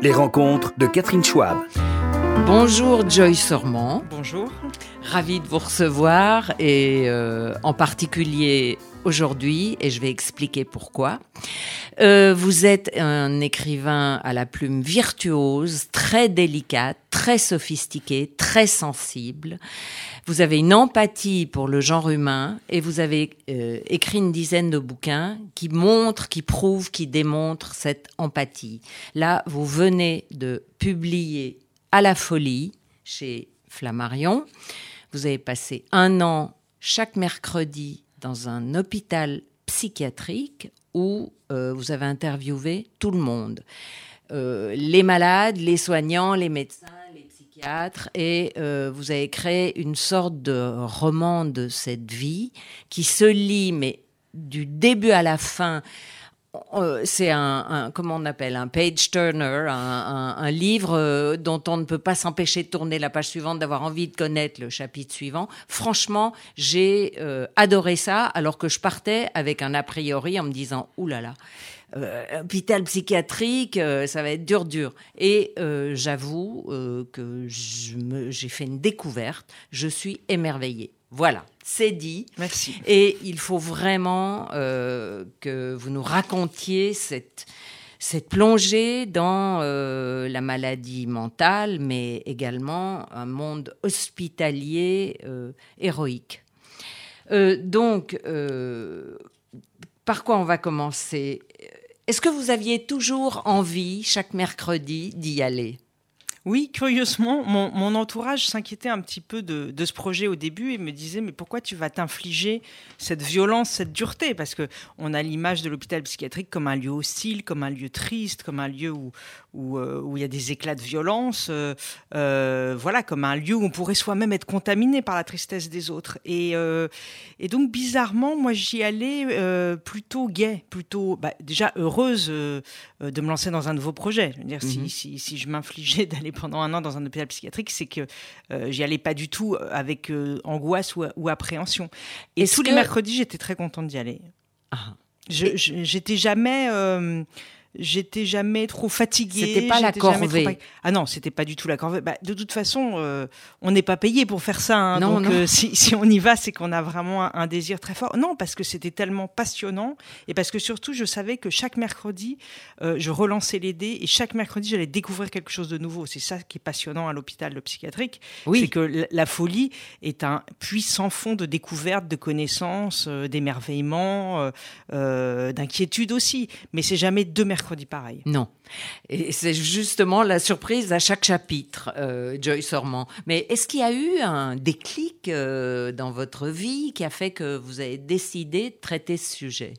Les rencontres de Catherine Schwab. Bonjour Joyce Sormand. Bonjour. Ravi de vous recevoir et euh, en particulier aujourd'hui et je vais expliquer pourquoi. Euh, vous êtes un écrivain à la plume virtuose, très délicate, très sophistiqué, très sensible. Vous avez une empathie pour le genre humain et vous avez euh, écrit une dizaine de bouquins qui montrent, qui prouvent, qui démontrent cette empathie. Là, vous venez de publier à la folie chez Flammarion. Vous avez passé un an chaque mercredi dans un hôpital psychiatrique où euh, vous avez interviewé tout le monde. Euh, les malades, les soignants, les médecins, les psychiatres, et euh, vous avez créé une sorte de roman de cette vie qui se lit, mais du début à la fin, c'est un, comment on appelle un page turner, un, livre euh, dont on ne peut pas s'empêcher de tourner la page suivante, d'avoir envie de connaître le chapitre suivant. Franchement, j'ai euh, adoré ça, alors que je partais avec un a priori en me disant oulala. Euh, hôpital psychiatrique, ça va être dur, dur. Et j'avoue que j'ai fait une découverte. Je suis émerveillée. Voilà, c'est dit. Merci. Et il faut vraiment euh, que vous nous racontiez cette, cette plongée dans euh, la maladie mentale, mais également un monde hospitalier euh, héroïque. donc, par quoi on va commencer? Est-ce que vous aviez toujours envie, chaque mercredi, d'y aller? Oui, curieusement, mon, entourage s'inquiétait un petit peu de, ce projet au début et me disait mais pourquoi tu vas t'infliger cette violence, cette dureté? Parce que on a l'image de l'hôpital psychiatrique comme un lieu hostile, comme un lieu triste, comme un lieu où où, euh, où il y a des éclats de violence, euh, euh, voilà, comme un lieu où on pourrait soi-même être contaminé par la tristesse des autres. Et, et donc bizarrement, moi j'y allais plutôt gai, plutôt bah, déjà heureuse de me lancer dans un nouveau projet. Je veux dire, si, mhm. si, si je m'infligeais d'aller pendant un an dans un hôpital psychiatrique, c'est que euh, j'y allais pas du tout avec euh, angoisse ou, appréhension. Et tous les mercredis, j'étais très contente d'y aller. Ah. Je, j'étais jamais. J'étais jamais trop fatiguée. C'était pas la corvée. Ah non, c'était pas du tout la corvée. Bah, de toute façon, euh, on n'est pas payé pour faire ça. Hein. non, donc, euh, si, si, on y va, c'est qu'on a vraiment un, désir très fort. Non, parce que c'était tellement passionnant et parce que surtout, je savais que chaque mercredi, euh, je relançais les dés et chaque mercredi, j'allais découvrir quelque chose de nouveau. C'est ça qui est passionnant à l'hôpital psychiatrique. Oui. C'est que la, folie est un puissant fond de découverte, de connaissances, d'émerveillement, d'inquiétude aussi. Mais c'est jamais deux mercredis pareil. Non. Et c'est justement la surprise à chaque chapitre, euh, Joyce Ormand. Mais est-ce qu'il y a eu un déclic euh, dans votre vie qui a fait que vous avez décidé de traiter ce sujet?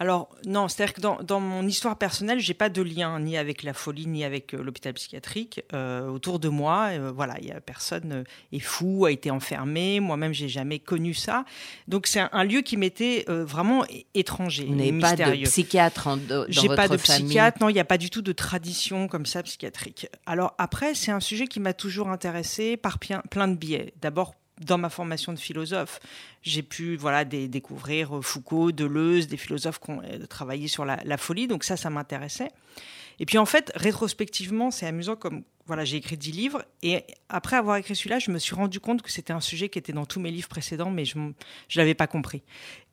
Alors non, c'est-à-dire que dans, mon histoire personnelle, j'ai pas de lien ni avec la folie ni avec euh, l'hôpital psychiatrique. Euh, autour de moi, euh, voilà, il y a personne est fou, a été enfermé. Moi-même, j'ai jamais connu ça. Donc c'est un, lieu qui m'était vraiment étranger. Vous n'avez pas de psychiatre en, dans J'ai pas de psychiatre, non, il n'y a pas du tout de tradition comme ça psychiatrique. Alors après, c'est un sujet qui m'a toujours intéressé par plein de biais. D'abord dans ma formation de philosophe, j'ai pu voilà découvrir Foucault, Deleuze, des philosophes qui ont euh, travaillé sur la, folie, donc ça, ça m'intéressait. Et puis en fait, rétrospectivement, c'est amusant comme voilà, j'ai écrit dix livres et après avoir écrit celui-là, je me suis rendu compte que c'était un sujet qui était dans tous mes livres précédents, mais je ne l'avais pas compris.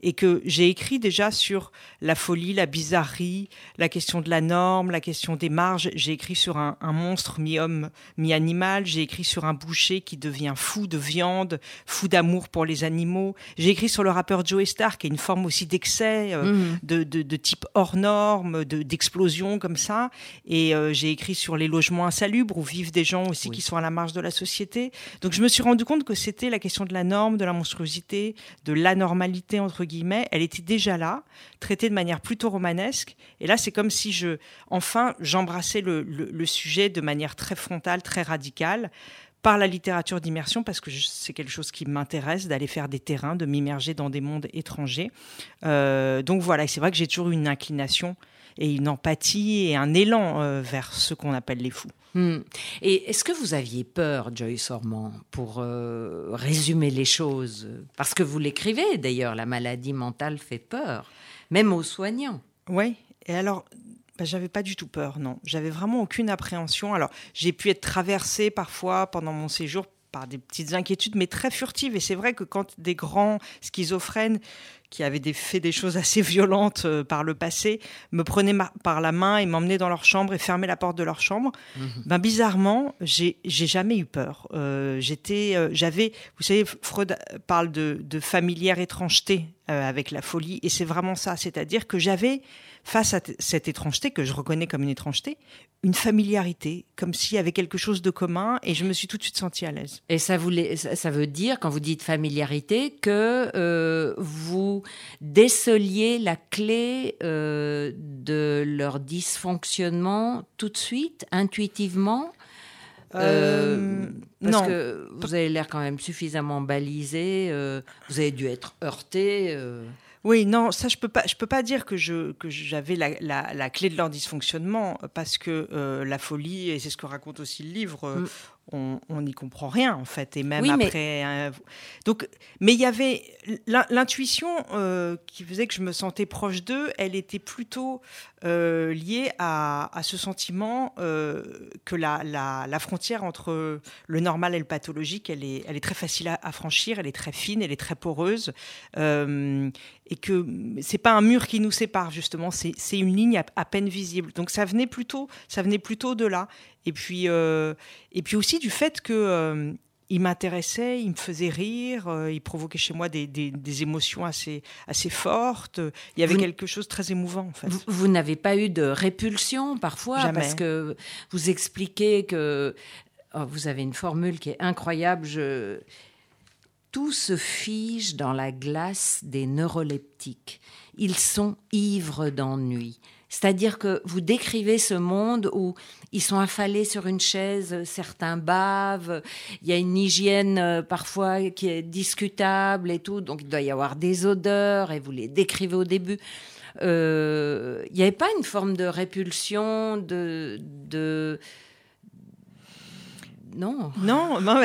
Et que j'ai écrit déjà sur la folie, la bizarrerie, la question de la norme, la question des marges. J'ai écrit sur un, monstre mi-homme, mi-animal. J'ai écrit sur un boucher qui devient fou de viande, fou d'amour pour les animaux. J'ai écrit sur le rappeur Joe Star, qui est une forme aussi d'excès, euh, mmh. de, de, type hors norme, d'explosion comme ça. Et euh, j'ai écrit sur les logements insalubres où vivent des gens aussi qui sont à la marge de la société. Donc je me suis rendu compte que c'était la question de la norme, de la monstruosité, de l'anormalité entre guillemets. Elle était déjà là, traitée de manière plutôt romanesque. Et là, c'est comme si je, enfin, j'embrassais le, sujet de manière très frontale, très radicale par la littérature d'immersion parce que c'est quelque chose qui m'intéresse d'aller faire des terrains, de m'immerger dans des mondes étrangers. Euh, donc voilà, c'est vrai que j'ai toujours une inclination et une empathie et un élan euh, vers ce qu'on appelle les fous. Hmm. Et est-ce que vous aviez peur, Joyce Ormand, pour euh, résumer les choses? Parce que vous l'écrivez d'ailleurs, la maladie mentale fait peur, même aux soignants. Oui, et alors bah, j'avais pas du tout peur, non. J'avais vraiment aucune appréhension. Alors, j'ai pu être traversée parfois pendant mon séjour par des petites inquiétudes, mais très furtives. Et c'est vrai que quand des grands schizophrènes qui avaient des, fait des choses assez violentes euh, par le passé me prenaient par la main et m'emmenaient dans leur chambre et fermaient la porte de leur chambre, mhm. ben bizarrement, j'ai jamais eu peur. Euh, j'étais, euh, j'avais, vous savez, Freud parle de, de familière étrangeté avec la folie, et c'est vraiment ça, c'est-à-dire que j'avais face à cette étrangeté que je reconnais comme une étrangeté, une familiarité, comme s'il y avait quelque chose de commun, et je me suis tout de suite sentie à l'aise. Et ça, voulait, ça veut dire, quand vous dites familiarité, que euh, vous déceliez la clé euh, de leur dysfonctionnement tout de suite, intuitivement? Euh, parce non. que vous avez l'air quand même suffisamment balisé, vous avez dû être heurté. Oui, non, ça je peux pas, je peux pas dire que je que j'avais la, la, clé de leur dysfonctionnement parce que euh, la folie et c'est ce que raconte aussi le livre. Euh, mm on n'y comprend rien en fait et même après donc mais il y avait l'intuition euh, qui faisait que je me sentais proche d'eux elle était plutôt euh, liée à, ce sentiment euh, que la, la, frontière entre le normal et le pathologique elle est elle est très facile à, franchir elle est très fine elle est très poreuse et que c'est pas un mur qui nous sépare justement c'est une ligne à, à, peine visible donc ça venait plutôt ça venait plutôt de là et puis, euh, et puis aussi du fait que euh, il m'intéressait, il me faisait rire, euh, il provoquait chez moi des, des, émotions assez, assez fortes. Il y avait quelque chose de très émouvant, en fait. Vous, n'avez pas eu de répulsion parfois Jamais. Parce que vous expliquez que oh, vous avez une formule qui est incroyable. Je... Tout se fige dans la glace des neuroleptiques. Ils sont ivres d'ennui. C'est-à-dire que vous décrivez ce monde où ils sont affalés sur une chaise, certains bavent, il y a une hygiène euh, parfois qui est discutable et tout, donc il doit y avoir des odeurs et vous les décrivez au début. Euh, il n'y avait pas une forme de répulsion, de, de non. Non, non,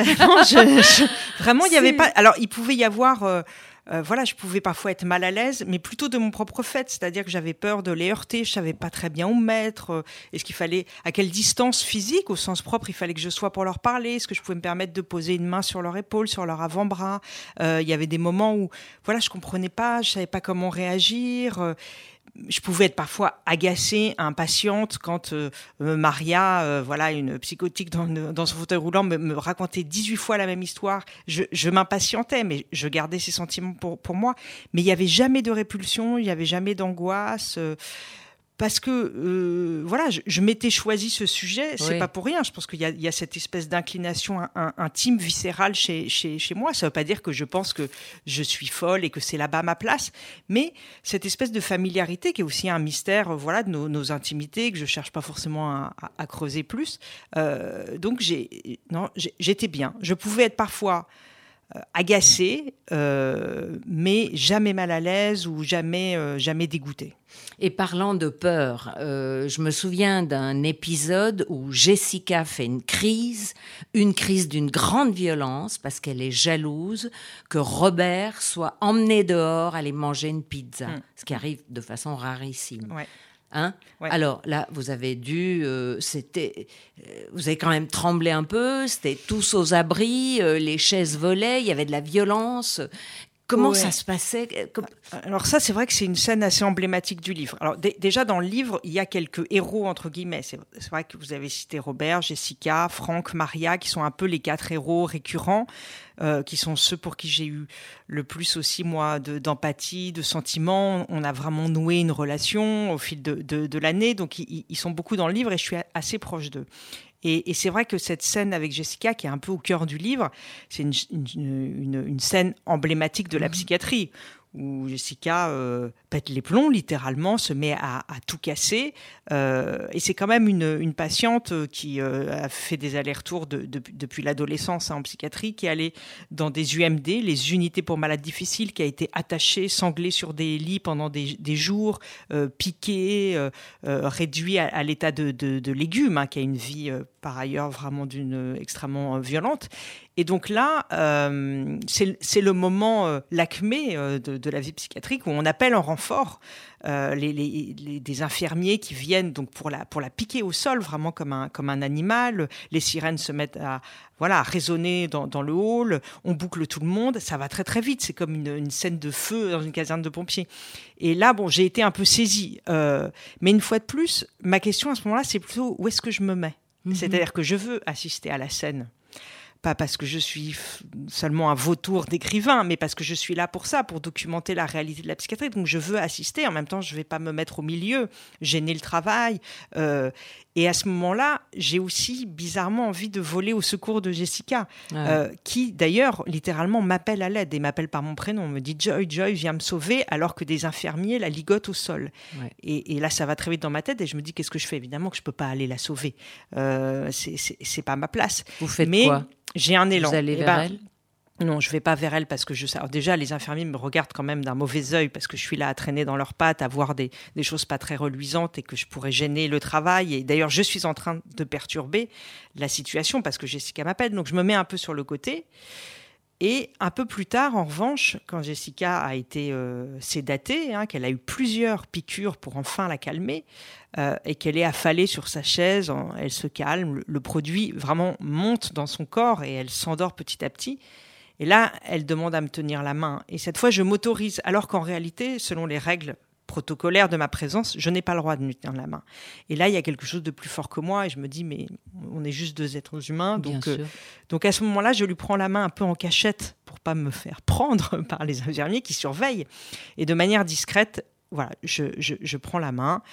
vraiment, il n'y avait pas. Alors, il pouvait y avoir. Euh, euh, voilà, je pouvais parfois être mal à l'aise, mais plutôt de mon propre fait, c'est-à-dire que j'avais peur de les heurter, je savais pas très bien où me mettre, euh, est-ce qu'il fallait, à quelle distance physique, au sens propre, il fallait que je sois pour leur parler, est-ce que je pouvais me permettre de poser une main sur leur épaule, sur leur avant-bras. Il y avait des moments où, voilà, je comprenais pas, je savais pas comment réagir je pouvais être parfois agacée, impatiente quand euh, euh, Maria, euh, voilà, une psychotique dans, dans son fauteuil roulant, me, me, racontait 18 fois la même histoire. Je, je m'impatientais, mais je gardais ces sentiments pour, pour moi. Mais il n'y avait jamais de répulsion, il n'y avait jamais d'angoisse parce que euh, voilà, je, m'étais choisi ce sujet, c'est pas pour rien. Je pense qu'il y, y, a cette espèce d'inclination intime, viscérale chez, chez, chez, moi. Ça veut pas dire que je pense que je suis folle et que c'est là-bas ma place, mais cette espèce de familiarité qui est aussi un mystère, voilà, de nos, nos intimités que je cherche pas forcément à, à, creuser plus. Euh, donc j'ai, non, j'étais bien. Je pouvais être parfois euh, agacée, euh, mais jamais mal à l'aise ou jamais, euh, jamais dégoûtée. Et parlant de peur, euh, je me souviens d'un épisode où Jessica fait une crise, une crise d'une grande violence parce qu'elle est jalouse que Robert soit emmené dehors aller manger une pizza, hmm. ce qui arrive de façon rarissime. Hein Alors là, vous avez dû, euh, c'était, euh, vous avez quand même tremblé un peu. C'était tous aux abris, les chaises volaient, il y avait de la violence. Comment ça se passait Alors ça, c'est vrai que c'est une scène assez emblématique du livre. Alors déjà dans le livre, il y a quelques héros entre guillemets. C'est vrai que vous avez cité Robert, Jessica, Franck, Maria, qui sont un peu les quatre héros récurrents, euh, qui sont ceux pour qui j'ai eu le plus aussi moi d'empathie, de, sentiments. On a vraiment noué une relation au fil de, de, l'année, donc ils, ils, sont beaucoup dans le livre et je suis assez proche d'eux. Et, c'est vrai que cette scène avec Jessica, qui est un peu au cœur du livre, c'est une, une, scène emblématique de la mmh. psychiatrie, où Jessica euh, pète les plombs, littéralement, se met à, tout casser. Euh, et c'est quand même une, patiente qui euh, a fait des allers-retours depuis l'adolescence hein, en psychiatrie, qui est allée dans des UMD, les unités pour malades difficiles, qui a été attachée, sanglée sur des lits pendant des, jours, piquée, réduite à, l'état de, légumes, hein, qui a une vie par ailleurs vraiment d'une extrêmement violente. Et donc là, euh, c'est le moment, l'acmé de, la vie psychiatrique, où on appelle en renfort euh, les, des infirmiers qui viennent donc pour la, pour la piquer au sol, vraiment comme un, comme un animal. Les sirènes se mettent à, voilà, résonner dans, le hall, on boucle tout le monde, ça va très très vite, c'est comme une, scène de feu dans une caserne de pompiers. Et là, bon, j'ai été un peu saisie. Euh, mais une fois de plus, ma question à ce moment-là, c'est plutôt où est-ce que je me mets? Mhm. C'est-à-dire que je veux assister à la scène pas parce que je suis seulement un vautour d'écrivain, mais parce que je suis là pour ça, pour documenter la réalité de la psychiatrie. Donc je veux assister. En même temps, je ne vais pas me mettre au milieu, gêner le travail. Euh, et à ce moment-là, j'ai aussi bizarrement envie de voler au secours de Jessica, euh, qui d'ailleurs littéralement m'appelle à l'aide et m'appelle par mon prénom. Me dit Joy, Joy, viens me sauver, alors que des infirmiers la ligotent au sol. Et, là, ça va très vite dans ma tête et je me dis qu'est-ce que je fais? Évidemment que je peux pas aller la sauver. Euh, c'est pas ma place. Vous faites Mais, quoi? J'ai un élan. Vous allez eh vers ben, elle? Non, je vais pas vers elle parce que je sais. déjà, les infirmiers me regardent quand même d'un mauvais œil parce que je suis là à traîner dans leurs pattes, à voir des, des, choses pas très reluisantes et que je pourrais gêner le travail. Et d'ailleurs, je suis en train de perturber la situation parce que Jessica m'appelle. Donc, je me mets un peu sur le côté. Et un peu plus tard, en revanche, quand Jessica a été euh, sédatée, hein, qu'elle a eu plusieurs piqûres pour enfin la calmer, euh, et qu'elle est affalée sur sa chaise, elle se calme, le, produit vraiment monte dans son corps et elle s'endort petit à petit. Et là, elle demande à me tenir la main. Et cette fois, je m'autorise, alors qu'en réalité, selon les règles protocolaire de ma présence, je n'ai pas le droit de me tenir la main. Et là, il y a quelque chose de plus fort que moi, et je me dis, mais on est juste deux êtres humains. Donc, euh, donc à ce moment-là, je lui prends la main un peu en cachette pour pas me faire prendre par les infirmiers qui surveillent. Et de manière discrète, voilà, je, je prends la main.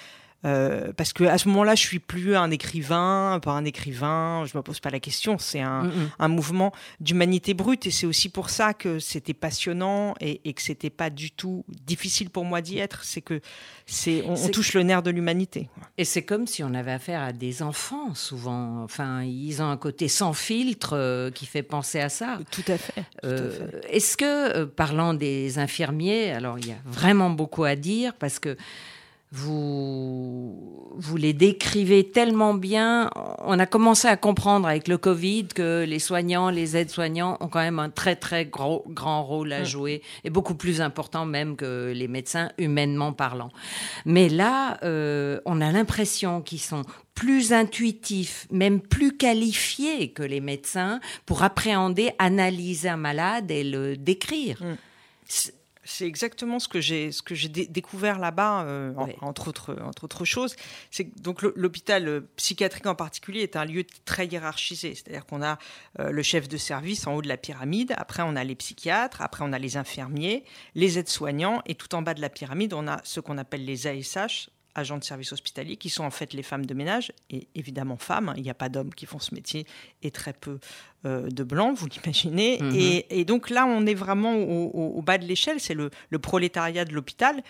Euh, parce que à ce moment-là, je suis plus un écrivain, pas un écrivain. Je me pose pas la question. C'est un, un, mouvement d'humanité brute, et c'est aussi pour ça que c'était passionnant et, et que c'était pas du tout difficile pour moi d'y être. C'est que c'est on, touche le nerf de l'humanité. Et c'est comme si on avait affaire à des enfants souvent. Enfin, ils ont un côté sans filtre euh, qui fait penser à ça. Tout à fait. Euh, Est-ce que, parlant des infirmiers, alors il y a vraiment beaucoup à dire parce que vous, vous les décrivez tellement bien. On a commencé à comprendre avec le Covid que les soignants, les aides-soignants ont quand même un très très gros, grand rôle à jouer et beaucoup plus important même que les médecins humainement parlant. Mais là, euh, on a l'impression qu'ils sont plus intuitifs, même plus qualifiés que les médecins pour appréhender, analyser un malade et le décrire. Mm. C'est exactement ce que j'ai ce que j'ai découvert là-bas, euh, entre autres entre autres choses. C'est donc l'hôpital euh, psychiatrique en particulier est un lieu très hiérarchisé, c'est-à-dire qu'on a euh, le chef de service en haut de la pyramide, après on a les psychiatres, après on a les infirmiers, les aides-soignants, et tout en bas de la pyramide on a ce qu'on appelle les ASH, agents de service hospitalier, qui sont en fait les femmes de ménage, et évidemment femmes, hein. il n'y a pas d'hommes qui font ce métier, et très peu euh, de blancs, vous l'imaginez. Mhm. Et, donc là, on est vraiment au, bas de l'échelle, c'est le, prolétariat de l'hôpital.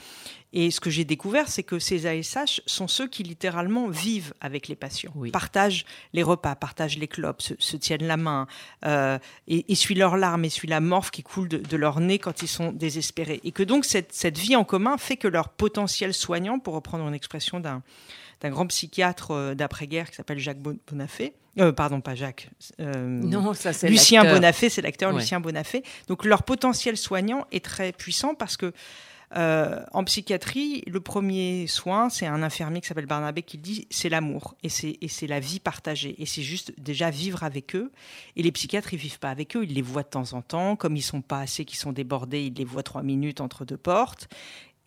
Et ce que j'ai découvert, c'est que ces ASH sont ceux qui littéralement vivent avec les patients, partagent les repas, partagent les clopes, se, tiennent la main, euh, et essuient leurs larmes, essuient la morphe qui coule de, leur nez quand ils sont désespérés. Et que donc cette, cette vie en commun fait que leur potentiel soignant, pour reprendre une expression d'un d'un grand psychiatre euh, d'après-guerre qui s'appelle Jacques Bonafé. Euh, pardon, pas Jacques. Euh, non, ça c'est Lucien Bonafé, c'est l'acteur Lucien Bonafé. Donc leur potentiel soignant est très puissant parce que en psychiatrie, le premier soin, c'est un infirmier qui s'appelle Barnabé qui dit c'est l'amour et c'est la vie partagée et c'est juste déjà vivre avec eux. Et les psychiatres ils vivent pas avec eux, ils les voient de temps en temps, comme ils sont pas assez, qu'ils sont débordés, ils les voient trois minutes entre deux portes.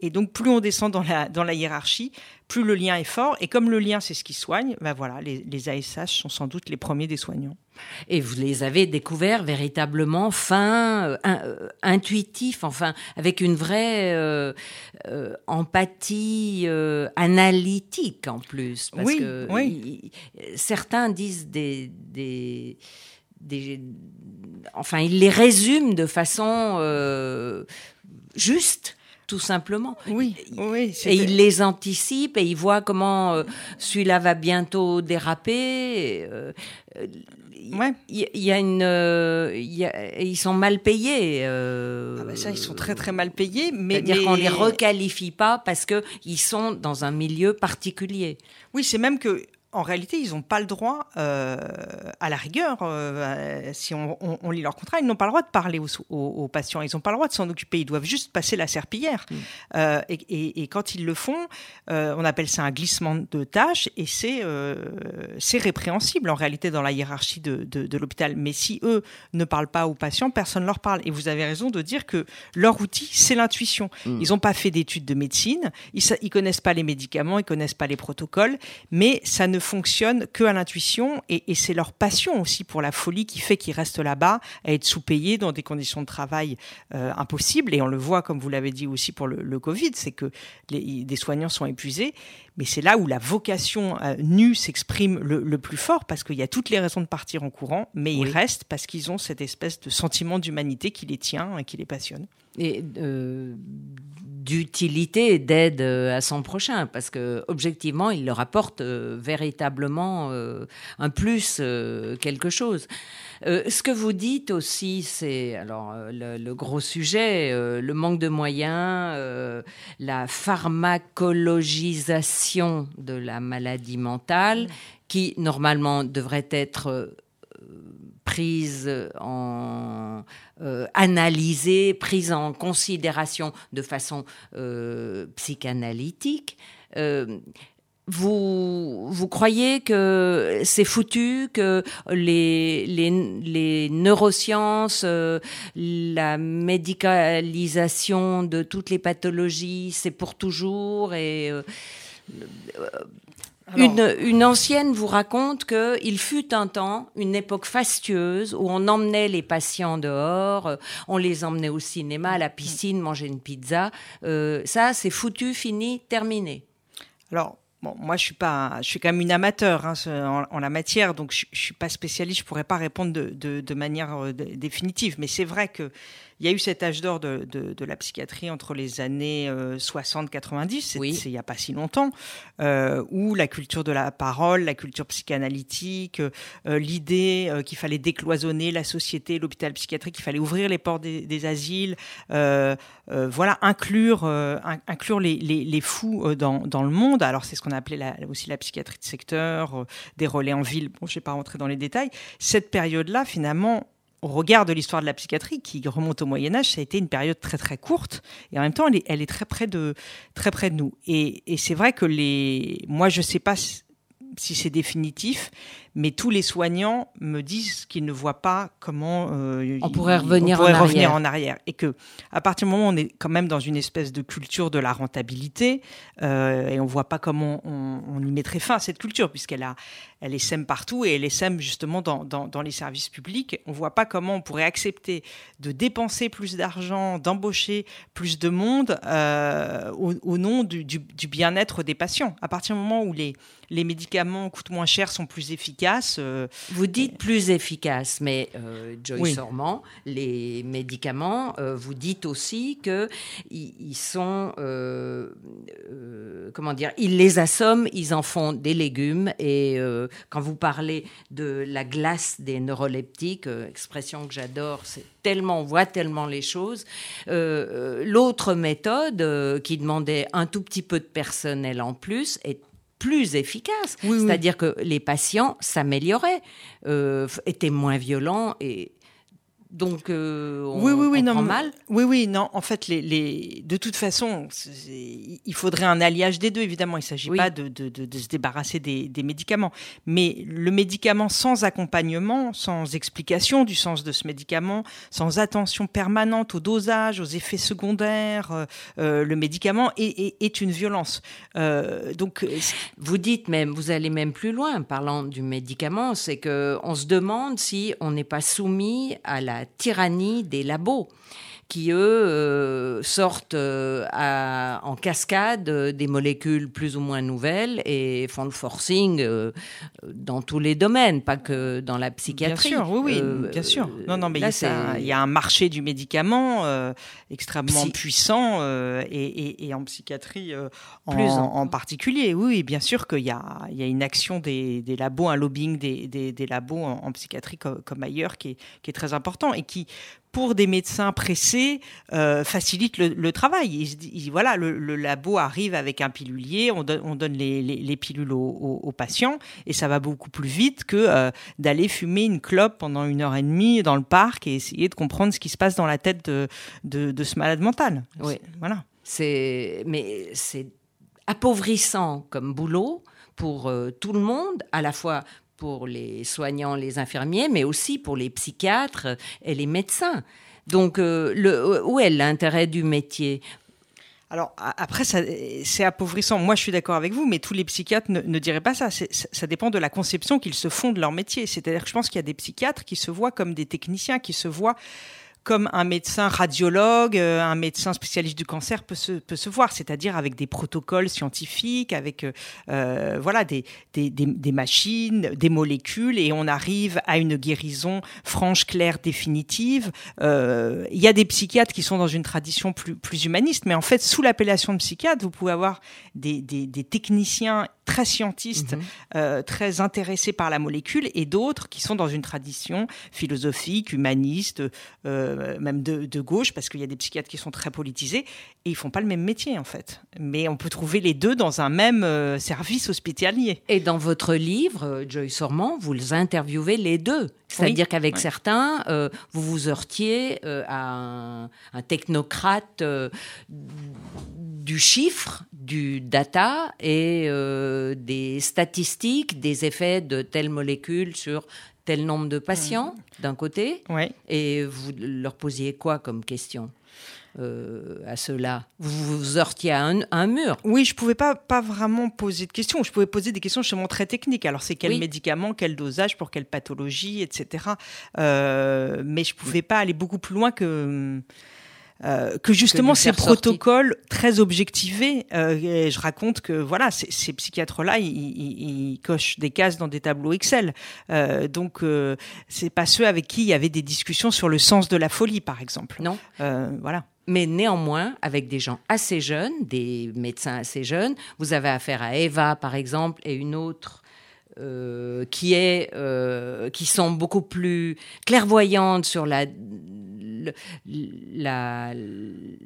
Et donc, plus on descend dans la, dans la hiérarchie, plus le lien est fort. Et comme le lien, c'est ce qui soigne, ben voilà, les, les, ASH sont sans doute les premiers des soignants. Et vous les avez découverts véritablement fins, euh, euh, intuitifs, enfin, avec une vraie euh, empathie analytique en plus. Parce oui, que oui. certains disent des, des, des, Enfin, ils les résument de façon juste tout simplement. Oui, oui. Et il les anticipe et il voit comment euh, celui-là va bientôt déraper. Euh, ouais. Il y, a une, euh, ils sont mal payés. Ah ben ça, ils sont très très mal payés, mais c'est-à-dire qu'on les requalifie pas parce que ils sont dans un milieu particulier. Oui, c'est même que en réalité, ils n'ont pas le droit, euh, à la rigueur, euh, si on, lit leur contrat, ils n'ont pas le droit de parler aux, patients, ils n'ont pas le droit de s'en occuper, ils doivent juste passer la serpillière. Mm. Euh, et, quand ils le font, on appelle ça un glissement de tâches, et c'est c'est répréhensible en réalité dans la hiérarchie de, de, l'hôpital. Mais si eux ne parlent pas aux patients, personne ne leur parle. Et vous avez raison de dire que leur outil, c'est l'intuition. Mm. Ils n'ont pas fait d'études de médecine, ils ne connaissent pas les médicaments, ils ne connaissent pas les protocoles, mais ça ne fonctionne que à l'intuition et, c'est leur passion aussi pour la folie qui fait qu'ils restent là-bas à être sous-payés dans des conditions de travail euh, impossibles. Et on le voit, comme vous l'avez dit aussi pour le, Covid, c'est que les, des soignants sont épuisés. Mais c'est là où la vocation euh, nue s'exprime le, plus fort parce qu'il y a toutes les raisons de partir en courant, mais ils restent parce qu'ils ont cette espèce de sentiment d'humanité qui les tient et qui les passionne. Et euh, d'utilité d'aide euh, à son prochain, parce que objectivement, il leur apporte euh, véritablement un plus, quelque chose. Ce que vous dites aussi, c'est alors le, gros sujet, le manque de moyens, la pharmacologisation de la maladie mentale, qui normalement devrait être prise en euh, analysée, prise en considération de façon euh, psychanalytique. Euh, vous, vous croyez que c'est foutu, que les, les, les neurosciences, la médicalisation de toutes les pathologies, c'est pour toujours et une, ancienne vous raconte qu'il fut un temps, une époque fastueuse, où on emmenait les patients dehors, euh, on les emmenait au cinéma, à la piscine, manger une pizza. Euh, ça, c'est foutu, fini, terminé. Alors, Bon, moi, je suis pas, je suis quand même une amateur hein, en, la matière, donc je, ne suis pas spécialiste, je pourrais pas répondre de, manière euh, définitive. Mais c'est vrai que il y a eu cet âge d'or de, de, la psychiatrie entre les années 60-90, euh, c'est il n'y a pas si longtemps, euh, où la culture de la parole, la culture psychanalytique, euh, l'idée qu'il fallait décloisonner la société, l'hôpital psychiatrique, qu'il fallait ouvrir les portes des, asiles, voilà, inclure, inclure les, les, les fous dans, dans, le monde. Alors c'est ce qu'on appelait la, aussi la psychiatrie de secteur, des relais en ville. Bon, je ne vais pas rentrer dans les détails. Cette période-là, finalement, au regard de l'histoire de la psychiatrie qui remonte au Moyen Âge, ça a été une période très très courte et en même temps elle est, très près de très près de nous. Et, et c'est vrai que les, moi je sais pas si c'est définitif, mais tous les soignants me disent qu'ils ne voient pas comment euh, on pourrait revenir, en, revenir en, arrière. et que à partir du moment où on est quand même dans une espèce de culture de la rentabilité euh, et on voit pas comment on, y mettrait fin à cette culture puisqu'elle a elle sème partout et elle sème justement dans, dans, les services publics. On voit pas comment on pourrait accepter de dépenser plus d'argent, d'embaucher plus de monde euh, au, nom du, du, du bien-être des patients. À partir du moment où les, les médicaments coûtent moins cher, sont plus efficaces, euh, Vous dites plus efficace, mais euh, Joyce les médicaments, euh, vous dites aussi que ils, sont, euh, comment dire, ils les assomment, ils en font des légumes. Et quand vous parlez de la glace des neuroleptiques, expression que j'adore, c'est tellement, on voit tellement les choses. L'autre méthode qui demandait un tout petit peu de personnel en plus est plus efficace. C'est-à-dire que les patients s'amélioraient, euh, étaient moins violents et donc, euh, on, oui, oui, oui, non, mal. Oui, oui, non. En fait, les, les... de toute façon, il faudrait un alliage des deux. Évidemment, il ne s'agit pas de, de, de, se débarrasser des, des, médicaments, mais le médicament sans accompagnement, sans explication du sens de ce médicament, sans attention permanente au dosage, aux effets secondaires, euh, euh, le médicament est, est, une violence. donc, vous dites même, vous allez même plus loin, parlant du médicament, c'est que on se demande si on n'est pas soumis à la tyrannie des labos qui, eux, euh, sortent euh, en cascade euh, des molécules plus ou moins nouvelles et font le forcing dans tous les domaines, pas que dans la psychiatrie. Bien sûr, oui, oui bien sûr. Non, non, mais il y, a un marché du médicament extrêmement puissant et, en psychiatrie en, en, particulier. Oui, bien sûr qu'il y, a, une action des, labos, un lobbying des, labos en, psychiatrie comme, ailleurs qui est, qui est très important et qui pour des médecins pressés, euh, facilite le, travail. Il, voilà, le, labo arrive avec un pilulier, on, donne les, pilules aux, patients, et ça va beaucoup plus vite que euh, d'aller fumer une clope pendant une heure et demie dans le parc et essayer de comprendre ce qui se passe dans la tête de, de, ce malade mental. Oui. Voilà. C'est, mais c'est appauvrissant comme boulot pour euh, tout le monde, à la fois pour les soignants, les infirmiers, mais aussi pour les psychiatres et les médecins. Donc, euh, où est l'intérêt du métier? Alors après, c'est appauvrissant. Moi, je suis d'accord avec vous, mais tous les psychiatres ne, diraient pas ça. Ça dépend de la conception qu'ils se font de leur métier. C'est-à-dire que je pense qu'il y a des psychiatres qui se voient comme des techniciens, qui se voient comme un médecin radiologue, euh, un médecin spécialiste du cancer peut se, peut se voir, c'est-à-dire avec des protocoles scientifiques, avec euh, euh, voilà des, des, des, machines, des molécules, et on arrive à une guérison franche, claire, définitive. Il y a des psychiatres qui sont dans une tradition plus, plus humaniste, mais en fait, sous l'appellation de psychiatre, vous pouvez avoir des, des techniciens très scientistes, mhm. très intéressés par la molécule, et d'autres qui sont dans une tradition philosophique, humaniste, euh, même de, gauche, parce qu'il y a des psychiatres qui sont très politisés, et ils font pas le même métier en fait. Mais on peut trouver les deux dans un même euh, service hospitalier. Et dans votre livre, euh, Joyce Sormand, vous les interviewez les deux. C'est-à-dire qu'avec certains, vous vous heurtiez à un, technocrate du chiffre, du data et des statistiques, des effets de telles molécules sur tel nombre de patients mmh. d'un côté, et vous leur posiez quoi comme question euh, à cela Vous vous heurtiez à un, mur Oui, je ne pouvais pas, pas vraiment poser de questions. Je pouvais poser des questions justement très techniques. Alors, c'est quel médicament, quel dosage, pour quelle pathologie, etc. Euh, mais je ne pouvais pas aller beaucoup plus loin que euh, que justement ces protocoles très objectivés, euh, je raconte que voilà, ces, psychiatres-là, ils, cochent des cases dans des tableaux Excel. Euh, donc euh, c'est pas ceux avec qui il y avait des discussions sur le sens de la folie, par exemple. Non. Voilà. Mais néanmoins, avec des gens assez jeunes, des médecins assez jeunes, vous avez affaire à Eva, par exemple, et une autre euh, qui est euh, qui sont beaucoup plus clairvoyantes sur la la,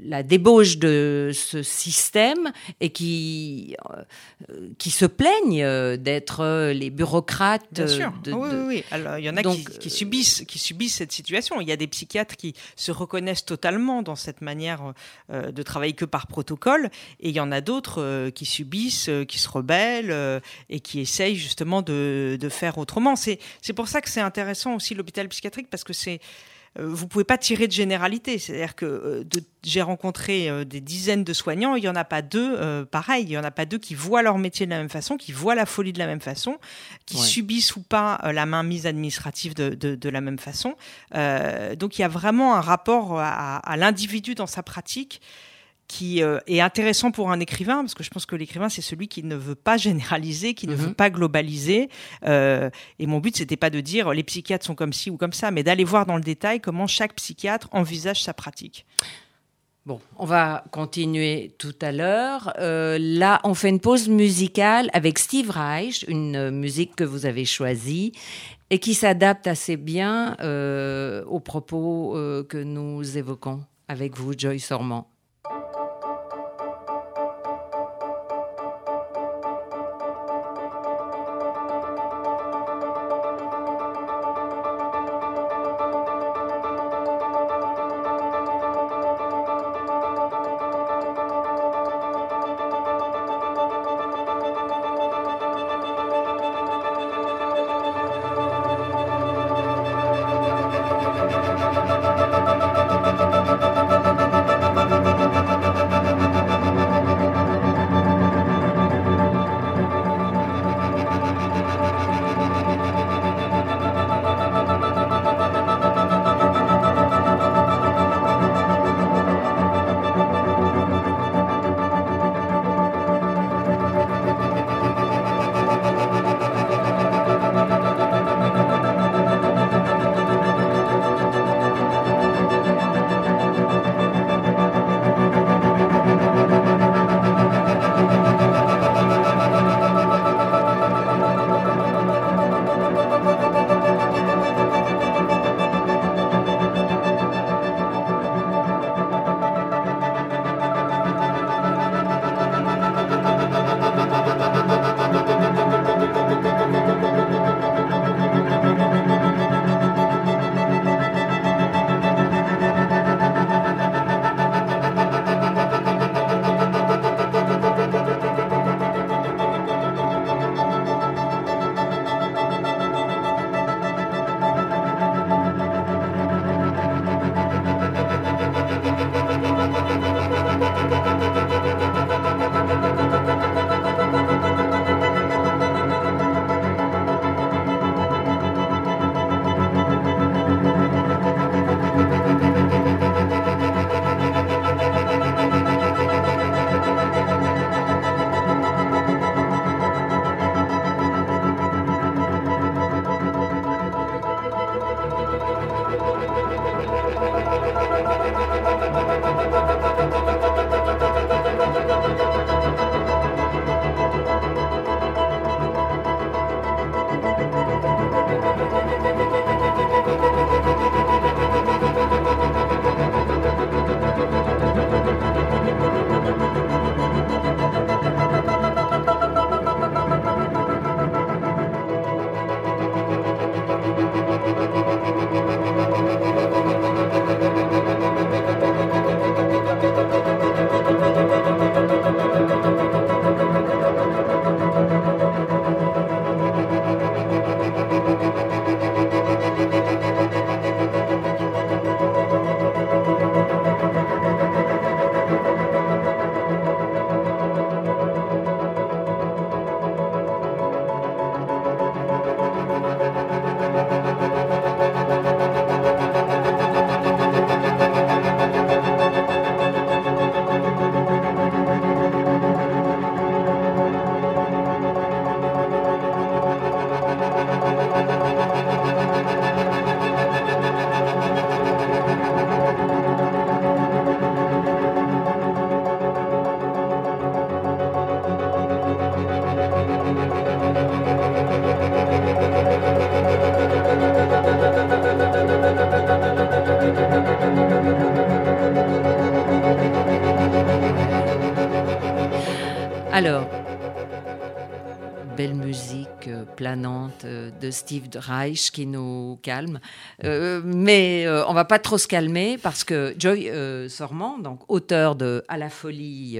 la débauche de ce système et qui, euh, qui se plaignent d'être les bureaucrates. Bien sûr. oui, oui, oui, Alors, il y en a qui, qui, subissent, qui subissent cette situation. Il y a des psychiatres qui se reconnaissent totalement dans cette manière de travailler que par protocole et il y en a d'autres qui subissent, qui se rebellent et qui essayent justement de, faire autrement. C'est pour ça que c'est intéressant aussi l'hôpital psychiatrique parce que c'est euh, vous pouvez pas tirer de généralité. C'est-à-dire que euh, j'ai rencontré euh, des dizaines de soignants, il y en a pas deux pareil, il y en a pas deux qui voient leur métier de la même façon, qui voient la folie de la même façon, qui subissent ou pas la mainmise administrative de, la même façon. donc il y a vraiment un rapport à l'individu dans sa pratique qui euh, est intéressant pour un écrivain, parce que je pense que l'écrivain, c'est celui qui ne veut pas généraliser, qui ne veut mhm. pas globaliser. Euh, et mon but, c'était pas de dire les psychiatres sont comme ci ou comme ça, mais d'aller voir dans le détail comment chaque psychiatre envisage sa pratique. Bon, on va continuer tout à l'heure. Euh, là, on fait une pause musicale avec Steve Reich, une musique que vous avez choisie et qui s'adapte assez bien aux propos que nous évoquons avec vous, Joyce Ormand. Planante euh, de Steve Reich qui nous calme. Euh, mais on va pas trop se calmer parce que Joy Sormand, donc auteur de À la folie,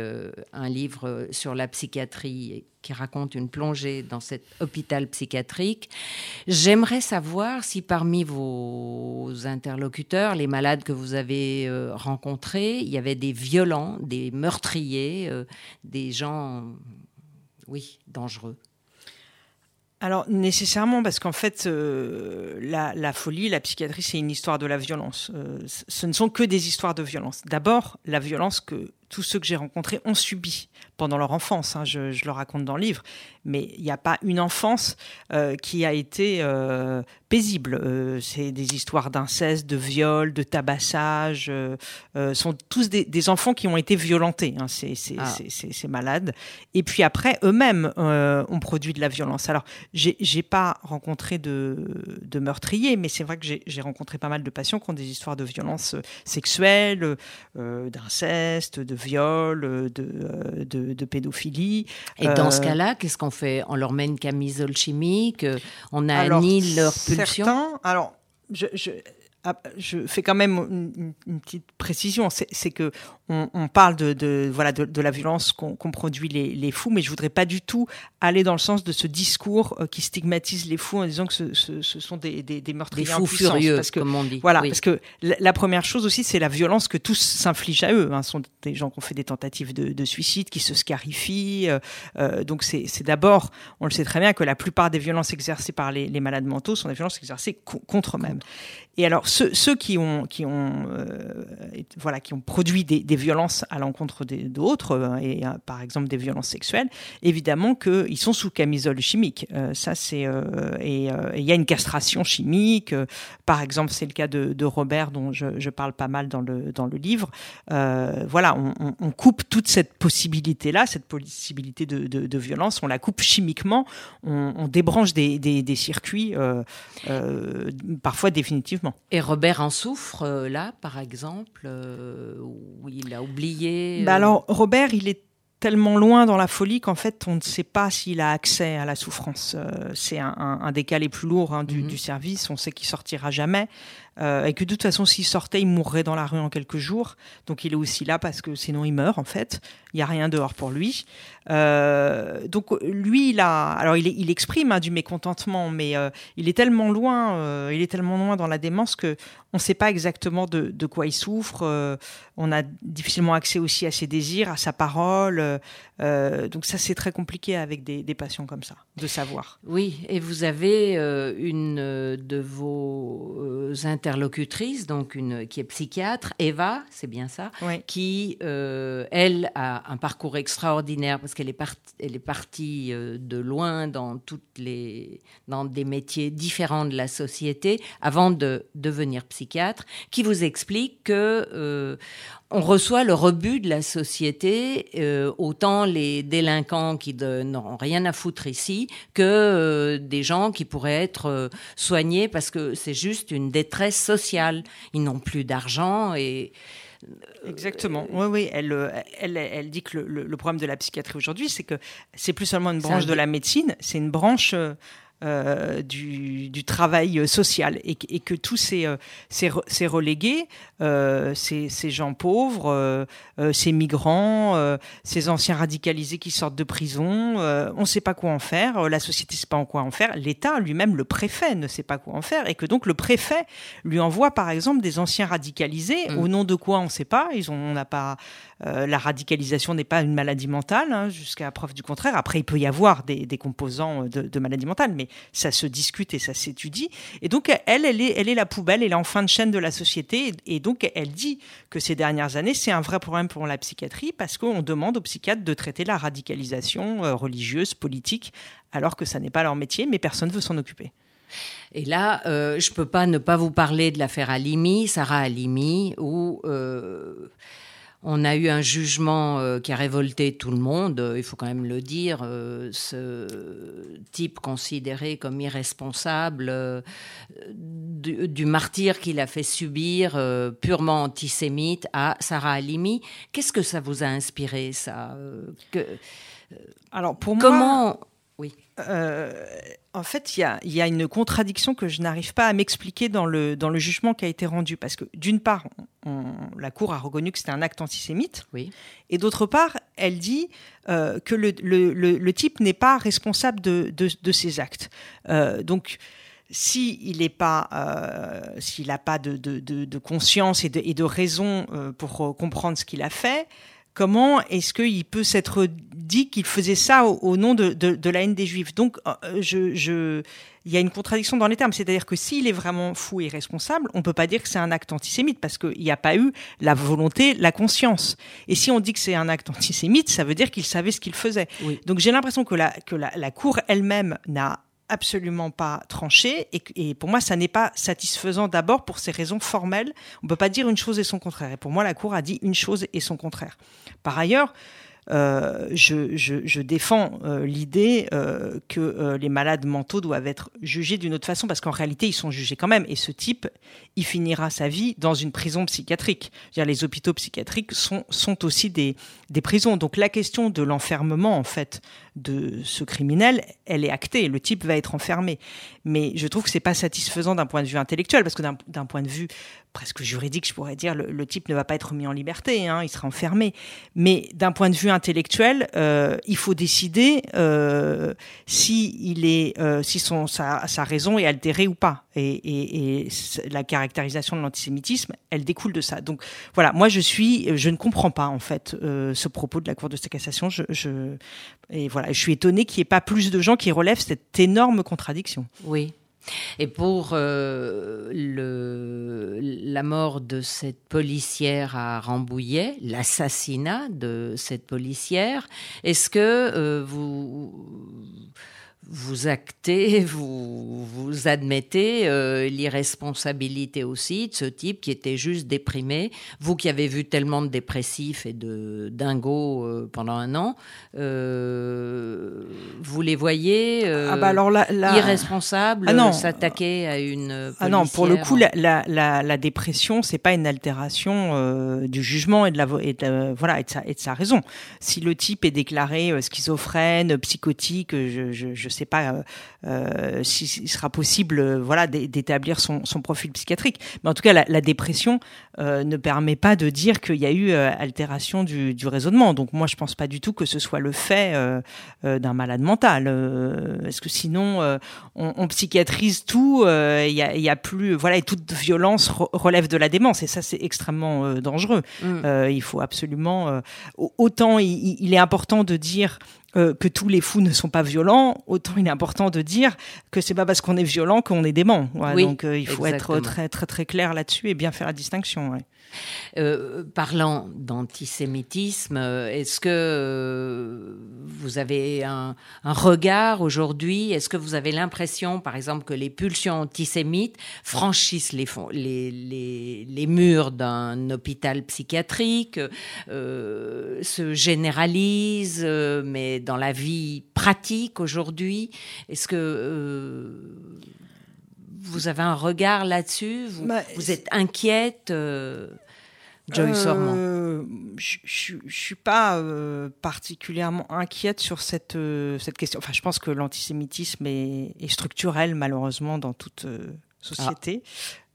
un livre sur la psychiatrie qui raconte une plongée dans cet hôpital psychiatrique. J'aimerais savoir si parmi vos interlocuteurs, les malades que vous avez rencontrés, il y avait des violents, des meurtriers, des gens, oui, dangereux. Alors nécessairement parce qu'en fait euh, la, folie, la psychiatrie, c'est une histoire de la violence. Euh, ce ne sont que des histoires de violence. D'abord la violence que tous ceux que j'ai rencontrés ont subi pendant leur enfance. Hein, je, je, le raconte dans le livre. Mais il n'y a pas une enfance euh, qui a été euh, paisible. Euh, c'est des histoires d'inceste, de viol, de tabassage. sont tous des, enfants qui ont été violentés. Hein, ah. c'est malade. Et puis après, eux-mêmes ont produit de la violence. Alors, j'ai pas rencontré de, de meurtriers, mais c'est vrai que j'ai rencontré pas mal de patients qui ont des histoires de violence sexuelle, d'inceste, de viol, de, de, pédophilie. Et dans ce cas-là, qu'est-ce qu'on fait On leur met une camisole chimique On annihile leur pulsion. certains, Alors, je, ah, je fais quand même une, petite précision, c'est que on, parle de, voilà de, la violence qu'ont produit les, fous, mais je voudrais pas du tout aller dans le sens de ce discours euh, qui stigmatise les fous en disant que ce, sont des, des, meurtriers des fous furieux, parce que, comme on dit. Voilà, parce que la, première chose aussi, c'est la violence que tous s'infligent à eux. Hein. Ce sont des gens qui ont fait des tentatives de, suicide, qui se scarifient. Euh, euh, donc c'est d'abord, on le sait très bien, que la plupart des violences exercées par les, malades mentaux sont des violences exercées contre eux-mêmes. Et alors ceux, ceux, qui ont qui ont voilà qui ont produit des, des violences à l'encontre d'autres, euh, et euh, par exemple des violences sexuelles, évidemment qu'ils sont sous camisole chimique. Euh, ça, c'est et il y a une castration chimique. par exemple, c'est le cas de, Robert dont je, parle pas mal dans le dans le livre. voilà, on, coupe toute cette possibilité-là, cette possibilité de, violence, on la coupe chimiquement, on, débranche des circuits, parfois définitivement. Et Robert en souffre là, par exemple, où il a oublié bah euh, Alors, Robert, il est tellement loin dans la folie qu'en fait, on ne sait pas s'il a accès à la souffrance. Euh, c'est un, des cas les plus lourds hein, mhm. du, service. On sait qu'il sortira jamais. euh, et que de toute façon, s'il sortait, il mourrait dans la rue en quelques jours. Donc il est aussi là parce que sinon il meurt en fait. Il n'y a rien dehors pour lui. Euh, donc lui, il a, alors il, il exprime hein, du mécontentement, mais il est tellement loin, il est tellement loin dans la démence que on ne sait pas exactement de, de quoi il souffre. Euh, on a difficilement accès aussi à ses désirs, à sa parole. Euh, donc ça, c'est très compliqué avec des, des, patients comme ça, de savoir. Oui, et vous avez euh, une de vos euh, interlocutrices, donc une qui est psychiatre, Eva, c'est bien ça, oui. qui elle a un parcours extraordinaire parce qu'elle est partie, elle est partie de loin dans toutes les dans des métiers différents de la société avant de devenir psychiatre, qui vous explique que on reçoit le rebut de la société, euh, autant les délinquants qui n'ont rien à foutre ici que euh, des gens qui pourraient être euh, soignés parce que c'est juste une détresse sociale. Ils n'ont plus d'argent et Exactement. Oui, oui. Elle, elle, elle dit que le, le problème de la psychiatrie aujourd'hui, c'est que c'est plus seulement une branche de la médecine, c'est une branche euh, du, du, travail social et, et que tous ces, euh, ces, ces relégués, euh, ces, ces, gens pauvres, ces migrants, ces anciens radicalisés qui sortent de prison, on ne sait pas quoi en faire, la société ne sait pas quoi en faire, l'État lui-même, le préfet ne sait pas quoi en faire et que donc le préfet lui envoie par exemple des anciens radicalisés, mmh. au nom de quoi on ne sait pas, ils ont, on n'a pas la radicalisation n'est pas une maladie mentale, hein, jusqu'à preuve du contraire. Après, il peut y avoir des, des composants de, de, maladie mentale, mais ça se discute et ça s'étudie. Et donc, elle, elle est, elle est la poubelle, elle est en fin de chaîne de la société. Et, donc, elle dit que ces dernières années, c'est un vrai problème pour la psychiatrie parce qu'on demande aux psychiatres de traiter la radicalisation euh, religieuse, politique, alors que ça n'est pas leur métier, mais personne ne veut s'en occuper. Et là, euh, je peux pas ne pas vous parler de l'affaire Alimi, Sarah Alimi, où euh, on a eu un jugement euh, qui a révolté tout le monde, euh, il faut quand même le dire. Euh, ce type considéré comme irresponsable euh, du, du, martyr qu'il a fait subir, purement antisémite, à Sarah Halimi. Qu'est-ce que ça vous a inspiré, ça que, Alors, pour comment... moi. Euh, en fait, il y a, y a, une contradiction que je n'arrive pas à m'expliquer dans le, dans le jugement qui a été rendu. Parce que, d'une part, on, la Cour a reconnu que c'était un acte antisémite. Oui. Et d'autre part, elle dit euh, que le, le, le, le type n'est pas responsable de, de, de ces actes. Euh, donc, s'il n'est pas, s'il n'a pas de, conscience et de, et raison pour comprendre ce qu'il a fait, comment est-ce qu'il peut s'être dit qu'il faisait ça au, au nom de, de, de, la haine des juifs? Donc, euh, je, je, il y a une contradiction dans les termes, c'est-à-dire que s'il est vraiment fou et responsable, on peut pas dire que c'est un acte antisémite parce qu'il n'y a pas eu la volonté, la conscience. Et si on dit que c'est un acte antisémite, ça veut dire qu'il savait ce qu'il faisait. Oui. Donc j'ai l'impression que la, que la, la cour elle-même n'a absolument pas tranché et, pour moi ça n'est pas satisfaisant d'abord pour ces raisons formelles. On peut pas dire une chose et son contraire. Et pour moi la cour a dit une chose et son contraire. Par ailleurs euh, je, défends euh, l'idée euh, que les malades mentaux doivent être jugés d'une autre façon, parce qu'en réalité, ils sont jugés quand même. Et ce type, il finira sa vie dans une prison psychiatrique. Les hôpitaux psychiatriques sont, sont aussi des, des prisons. Donc la question de l'enfermement, en fait, de ce criminel, elle est actée. Le type va être enfermé. Mais je trouve que c'est pas satisfaisant d'un point de vue intellectuel, parce que d'un point de vue presque juridique, je pourrais dire, le, type ne va pas être mis en liberté, hein, il sera enfermé. Mais d'un point de vue intellectuel, euh, il faut décider euh, si il est, euh, si son sa, raison est altérée ou pas. Et, la caractérisation de l'antisémitisme, elle découle de ça. Donc voilà, moi je suis, je ne comprends pas en fait ce propos de la Cour de cassation. Je, et voilà, je suis étonnée qu'il n'y ait pas plus de gens qui relèvent cette énorme contradiction. Oui. Et pour euh, la mort de cette policière à Rambouillet, l'assassinat de cette policière, est-ce que euh, vous vous actez, vous, vous admettez euh, l'irresponsabilité aussi de ce type qui était juste déprimé. Vous qui avez vu tellement de dépressifs et de dingos euh, pendant un an, euh, vous les voyez ah bah alors la, la... irresponsables ah s'attaquer à une policière. Ah non, pour le coup, la, la, la dépression, c'est pas une altération du jugement et de la et de, voilà et de, sa, et de sa raison. Si le type est déclaré schizophrène, psychotique, je, je, je sais pas s'il sera possible, voilà, d'établir son, son, profil psychiatrique. Mais en tout cas, la, la dépression ne permet pas de dire qu'il y a eu altération du, du, raisonnement. Donc moi, je pense pas du tout que ce soit le fait d'un malade mental. Est-ce que sinon, on, on, psychiatrise tout, il y a, y, a, plus, voilà, et toute violence relève de la démence. Et ça, c'est extrêmement dangereux. Mm. il faut absolument autant il, est important de dire euh, que tous les fous ne sont pas violents, autant il est important de dire que c'est pas parce qu'on est violent qu'on est dément. donc euh, il faut être très très très clair là-dessus et bien faire la distinction. Euh, parlant d'antisémitisme, est-ce que vous avez un, regard aujourd'hui? Est-ce que vous avez l'impression, par exemple, que les pulsions antisémites franchissent les, les, les, murs d'un hôpital psychiatrique, se généralisent, mais dans la vie pratique aujourd'hui? Est-ce que euh, vous avez un regard là-dessus? Vous, bah, êtes inquiète euh, Joyce euh, Je ne suis pas euh, particulièrement inquiète sur cette, cette question. Enfin, je pense que l'antisémitisme est, structurel, malheureusement, dans toute société.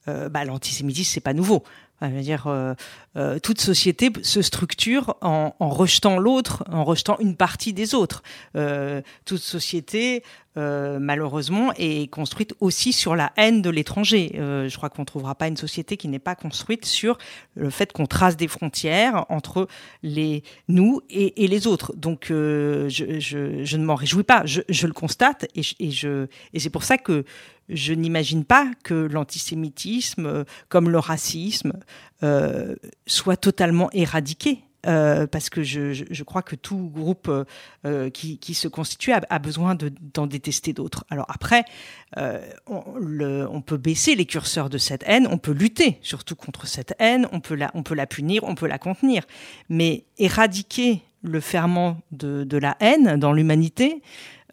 Ah. bah, l'antisémitisme, c'est pas nouveau. Je dire, euh, euh, toute société se structure en, en rejetant l'autre, en rejetant une partie des autres. Euh, toute société, euh, malheureusement, est construite aussi sur la haine de l'étranger. Euh, je crois qu'on ne trouvera pas une société qui n'est pas construite sur le fait qu'on trace des frontières entre les nous et, les autres. Donc, je, je, ne m'en réjouis pas. Je, le constate et, et, c'est pour ça que je n'imagine pas que l'antisémitisme, comme le racisme, euh, soit totalement éradiqué. Euh, parce que je, crois que tout groupe euh, qui, qui, se constitue a, besoin d'en détester d'autres. Alors après, euh, on, peut baisser les curseurs de cette haine, on peut lutter surtout contre cette haine, on peut la, punir, on peut la contenir, mais éradiquer le ferment de, la haine dans l'humanité,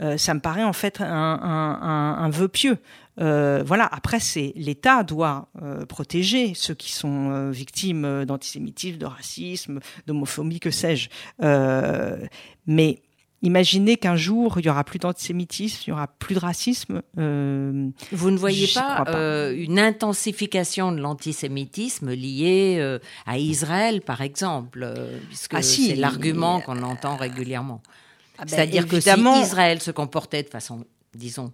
euh, ça me paraît en fait un vœu pieux. Euh, voilà. Après, c'est l'État doit euh, protéger ceux qui sont euh, victimes d'antisémitisme, de racisme, d'homophobie, que sais-je. mais Imaginez qu'un jour, il y aura plus d'antisémitisme, il y aura plus de racisme. Vous ne voyez pas, une intensification de l'antisémitisme liée à Israël, par exemple, puisque ah, c'est l'argument qu'on entend régulièrement. Ah ben, C'est-à-dire que si Israël se comportait de façon, disons,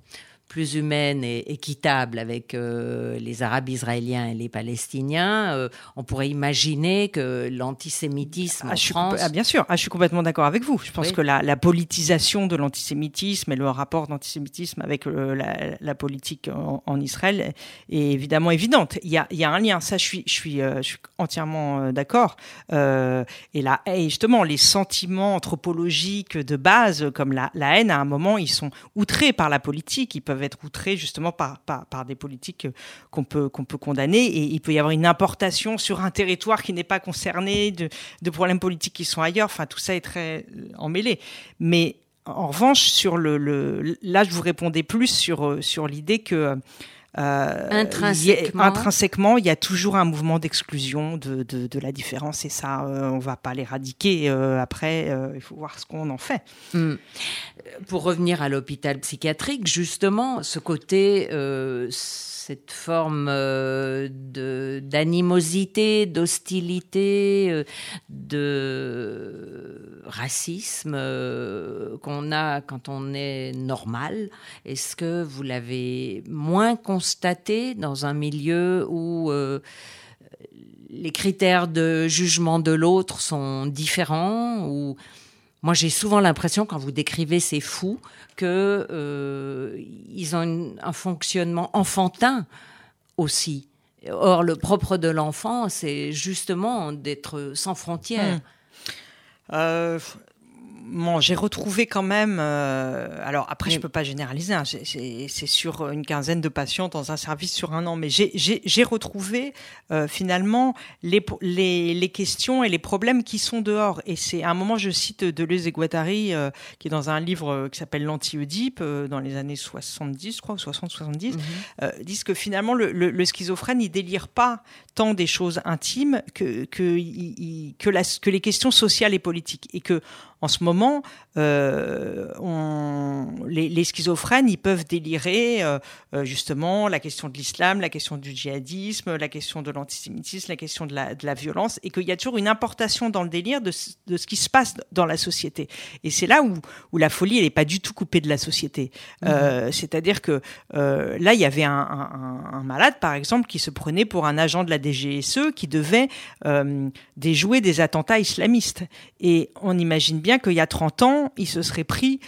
plus humaine et équitable avec euh, les Arabes israéliens et les Palestiniens, euh, on pourrait imaginer que l'antisémitisme ah, en France... Ah, bien sûr, ah, je suis complètement d'accord avec vous. Je pense que la, la, politisation de l'antisémitisme et le rapport d'antisémitisme avec euh, la, la, politique en, en, Israël est évidemment évidente. Il y a, il y a un lien, ça je suis, je suis, je suis entièrement d'accord. et, là, et justement, les sentiments anthropologiques de base, comme la, la haine, à un moment, ils sont outrés par la politique, ils peuvent être outrés justement par, par, des politiques qu'on peut, qu'on peut condamner. Et il peut y avoir une importation sur un territoire qui n'est pas concerné de, de problèmes politiques qui sont ailleurs. Enfin, tout ça est très euh, emmêlé. Mais en revanche, sur le, le, là, je vous répondais plus sur, euh, sur l'idée que euh, intrinsèquement. intrinsèquement, il y a toujours un mouvement d'exclusion de, de, de, la différence et ça, euh, on va pas l'éradiquer. Euh, après, euh, il faut voir ce qu'on en fait. Hmm. Pour revenir à l'hôpital psychiatrique, justement, ce côté cette forme euh, d'animosité, d'hostilité, euh, de racisme euh, qu'on a quand on est normal. Est-ce que vous l'avez moins constaté dans un milieu où les critères de jugement de l'autre sont différents moi, j'ai souvent l'impression, quand vous décrivez ces fous, que euh, ils ont un fonctionnement enfantin aussi. Or, le propre de l'enfant, c'est justement d'être sans frontières. Hmm. Euh, bon, j'ai retrouvé quand même. Euh, alors après, je peux pas généraliser. Hein, c'est sur une quinzaine de patients dans un service sur un an, mais j'ai retrouvé euh, finalement les, les, les, questions et les problèmes qui sont dehors. Et c'est à un moment, je cite Deleuze et Guattari, euh, qui est dans un livre qui s'appelle L'anti-Oedipe, dans les années 70, je crois, 60-70, mmh. disent que finalement le, le, le, schizophrène, il délire pas tant des choses intimes que que, que, la, que les questions sociales et politiques, et que en ce moment, euh, on, les, schizophrènes, ils peuvent délirer euh, euh, justement la question de l'islam, la question du djihadisme, la question de l'antisémitisme, la question de la, de la violence, et qu'il y a toujours une importation dans le délire de, de, ce qui se passe dans la société. Et c'est là où, où la folie, elle n'est pas du tout coupée de la société. Mmh. C'est-à-dire que là, il y avait un, un, un, malade, par exemple, qui se prenait pour un agent de la DGSE qui devait déjouer des attentats islamistes. Et on imagine bien qu'il y a 30 ans, il se serait pris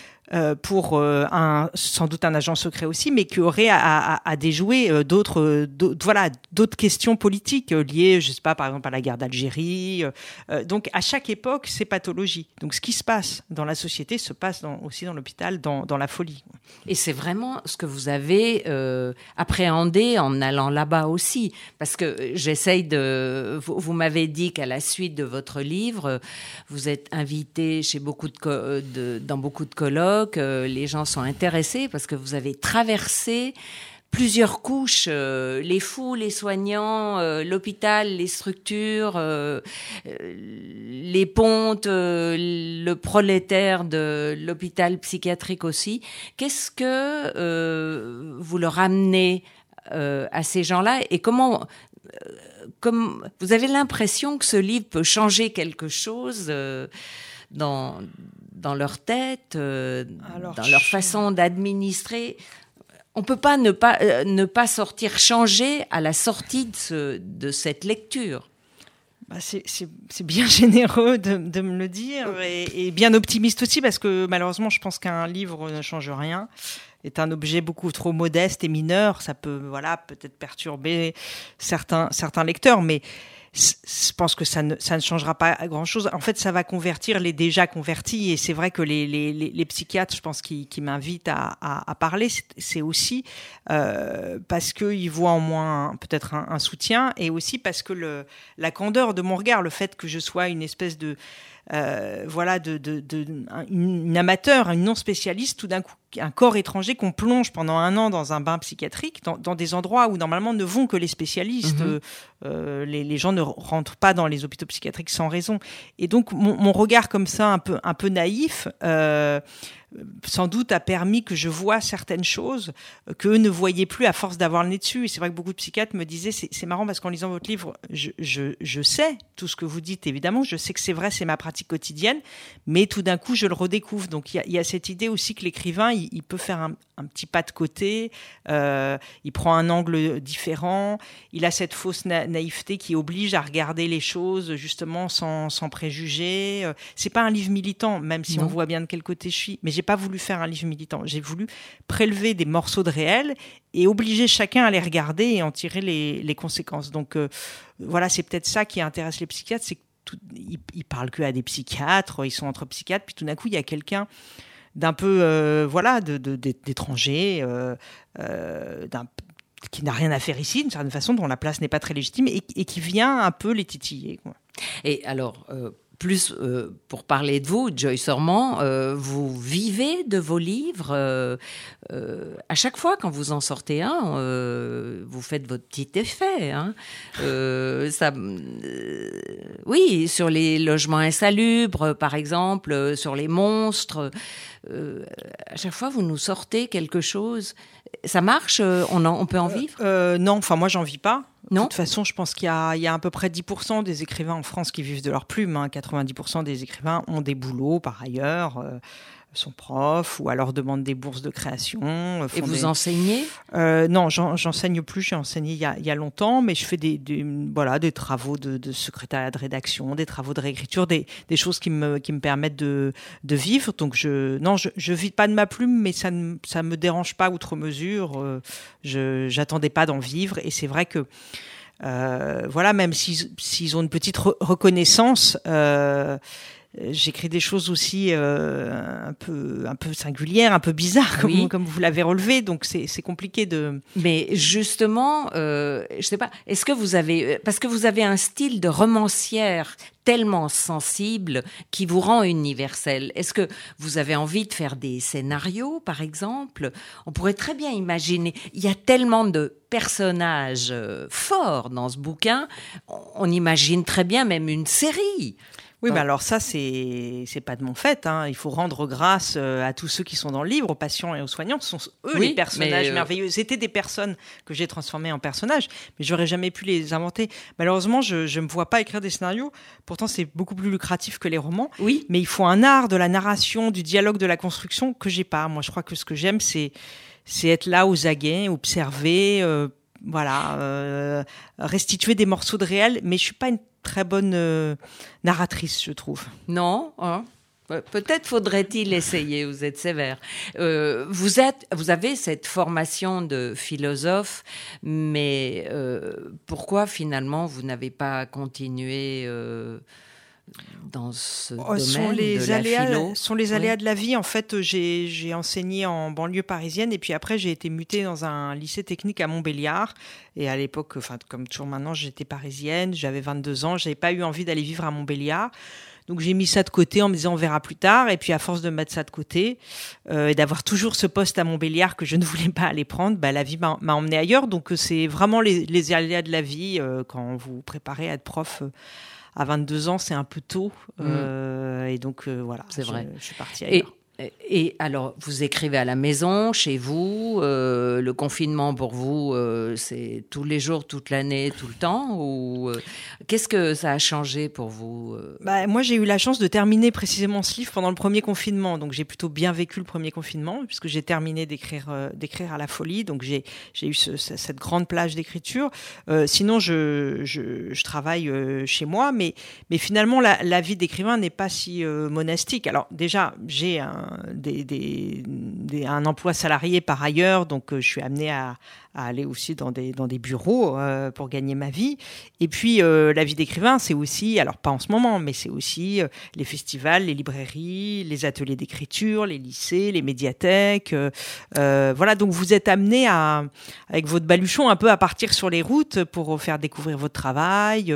pour euh, un, sans doute un agent secret aussi, mais qui aurait à, déjouer euh, d'autres, voilà, d'autres questions politiques liées, je sais pas, par exemple à la guerre d'Algérie. donc à chaque époque, c'est pathologie. Donc ce qui se passe dans la société se passe aussi dans l'hôpital, dans, la folie. Et c'est vraiment ce que vous avez appréhendé en allant là-bas aussi, parce que j'essaye de. Vous, m'avez dit qu'à la suite de votre livre, vous êtes invité chez beaucoup de dans beaucoup de colloques que les gens sont intéressés parce que vous avez traversé plusieurs couches, euh, les fous, les soignants, euh, l'hôpital, les structures, euh, les pontes, le prolétaire de l'hôpital psychiatrique aussi. Qu'est-ce que vous leur amenez à ces gens-là et comment comme vous avez l'impression que ce livre peut changer quelque chose dans dans leur tête, euh, dans leur façon d'administrer. On peut pas ne pas euh, ne pas sortir changé à la sortie de, de cette lecture. Bah c'est bien généreux de, de, me le dire et, et, bien optimiste aussi parce que malheureusement je pense qu'un livre ne change rien est un objet beaucoup trop modeste et mineur ça peut voilà peut-être perturber certains certains lecteurs mais je pense que ça ne, ça ne changera pas grand-chose. En fait, ça va convertir les déjà convertis. Et c'est vrai que les, les, les, psychiatres, je pense, qui, qui m'invitent à, à, à, parler, c'est aussi euh, parce qu'ils voient en moi peut-être un, un, soutien et aussi parce que le, la candeur de mon regard, le fait que je sois une espèce de euh, voilà, de, de, de une, amateur, une non spécialiste, tout d'un coup, un corps étranger qu'on plonge pendant un an dans un bain psychiatrique, dans, dans, des endroits où normalement ne vont que les spécialistes. Mhm. Euh, les, les, gens ne rentrent pas dans les hôpitaux psychiatriques sans raison. Et donc, mon, mon regard comme ça, un peu, un peu naïf, euh, sans doute a permis que je vois certaines choses que ne voyaient plus à force d'avoir le nez dessus. Et c'est vrai que beaucoup de psychiatres me disaient, c'est marrant parce qu'en lisant votre livre, je, je, je, sais tout ce que vous dites, évidemment, je sais que c'est vrai, c'est ma pratique quotidienne, mais tout d'un coup, je le redécouvre. Donc il y a, y a, cette idée aussi que l'écrivain, il, il, peut faire un, un, petit pas de côté, euh, il prend un angle différent, il a cette fausse naïveté qui oblige à regarder les choses justement sans, sans préjugés. Euh, c'est pas un livre militant, même si non. on voit bien de quel côté je suis, mais j'ai pas voulu faire un livre militant. J'ai voulu prélever des morceaux de réel et obliger chacun à les regarder et en tirer les, les conséquences. Donc euh, voilà, c'est peut-être ça qui intéresse les psychiatres, c'est qu'ils ils parlent que à des psychiatres, ils sont entre psychiatres, puis tout d'un coup il y a quelqu'un d'un peu euh, voilà d'étrangers, de, euh, euh, qui n'a rien à faire ici, d'une certaine façon, dont la place n'est pas très légitime, et, qui vient un peu les titiller. Et alors, plus euh, pour parler de vous, Joyce Ormand, euh, vous vivez de vos livres. Euh, euh à chaque fois, quand vous en sortez un, vous faites votre petit effet. Hein. ça, oui, sur les logements insalubres, par exemple, sur les monstres. à chaque fois, vous nous sortez quelque chose. Ça marche on, en, on peut en vivre? Non, enfin moi, j'en vis pas. Non. De toute façon, je pense qu'il y, y, a à peu près 10% des écrivains en France qui vivent de leur plume. Hein. 90% des écrivains ont des boulots par ailleurs. Euh, sont profs ou alors demandent des bourses de création. Euh, Et vous des... enseignez? Euh, Non, j'enseigne plus. J'ai enseigné il y, a, il y, a, longtemps, mais je fais des, des voilà des travaux de, de, secrétariat de rédaction, des travaux de réécriture, des, des choses qui me, qui me permettent de, de vivre. Donc je non, je, je vis pas de ma plume, mais ça ne ça me dérange pas outre mesure. Euh, je j'attendais pas d'en vivre, et c'est vrai que euh, voilà, même s'ils s'ils ont une petite re reconnaissance. Euh, j'écris des choses aussi euh, un peu un peu singulières, un peu bizarres comme, oui. comme vous l'avez relevé. Donc c'est compliqué de. Mais justement, euh, je sais pas. Est-ce que vous avez parce que vous avez un style de romancière tellement sensible qui vous rend universel. Est-ce que vous avez envie de faire des scénarios, par exemple? On pourrait très bien imaginer. Il y a tellement de personnages euh, forts dans ce bouquin. On imagine très bien même une série. Oui, mais alors ça, c'est c'est pas de mon fait. Hein. Il faut rendre grâce euh, à tous ceux qui sont dans le livre, aux patients et aux soignants. Ce sont eux les personnages euh, merveilleux. C'était des personnes que j'ai transformées en personnages, mais j'aurais jamais pu les inventer. Malheureusement, je ne me vois pas écrire des scénarios. Pourtant, c'est beaucoup plus lucratif que les romans. Oui. Mais il faut un art de la narration, du dialogue, de la construction que j'ai pas. Moi, je crois que ce que j'aime, c'est c'est être là aux aguets, observer. Euh, voilà, restituer des morceaux de réel, mais je suis pas une très bonne euh, narratrice, je trouve. Non, hein. Peut-être faudrait-il essayer, vous êtes sévère. Euh, vous, êtes, vous avez cette formation de philosophe, mais euh, pourquoi finalement vous n'avez pas continué dans ce oh, domaine sont les de aléas, la philo sont les aléas de la vie. En fait, j'ai enseigné en banlieue parisienne et puis après j'ai été mutée dans un lycée technique à Montbéliard. Et à l'époque, enfin comme toujours maintenant, j'étais parisienne, j'avais 22 ans, j'avais pas eu envie d'aller vivre à Montbéliard. Donc j'ai mis ça de côté en me disant on verra plus tard. Et puis à force de mettre ça de côté euh, et d'avoir toujours ce poste à Montbéliard que je ne voulais pas aller prendre, bah, la vie m'a emmené ailleurs. Donc c'est vraiment les, les, aléas de la vie euh, quand vous préparez à être prof. Euh, à 22 ans, c'est un peu tôt. Mm. Euh, et donc, euh, voilà, c'est vrai. Je suis partie ailleurs. Et alors, vous écrivez à la maison, chez vous. Euh, le confinement pour vous, euh, c'est tous les jours, toute l'année, tout le temps. Ou euh, qu'est-ce que ça a changé pour vous bah, moi, j'ai eu la chance de terminer précisément ce livre pendant le premier confinement, donc j'ai plutôt bien vécu le premier confinement puisque j'ai terminé d'écrire, d'écrire à la folie. Donc j'ai, j'ai eu cette grande plage d'écriture. sinon, je, je, je travaille chez moi, mais, mais finalement, la, la vie d'écrivain n'est pas si monastique. Alors déjà, j'ai un un emploi salarié par ailleurs, donc euh, je suis amenée à, à aller aussi dans des, dans des bureaux euh, pour gagner ma vie. Et puis, euh, la vie d'écrivain, c'est aussi, alors pas en ce moment, mais c'est aussi euh, les festivals, les librairies, les ateliers d'écriture, les lycées, les médiathèques. voilà, donc vous êtes amené à, avec votre baluchon un peu à partir sur les routes pour faire découvrir votre travail,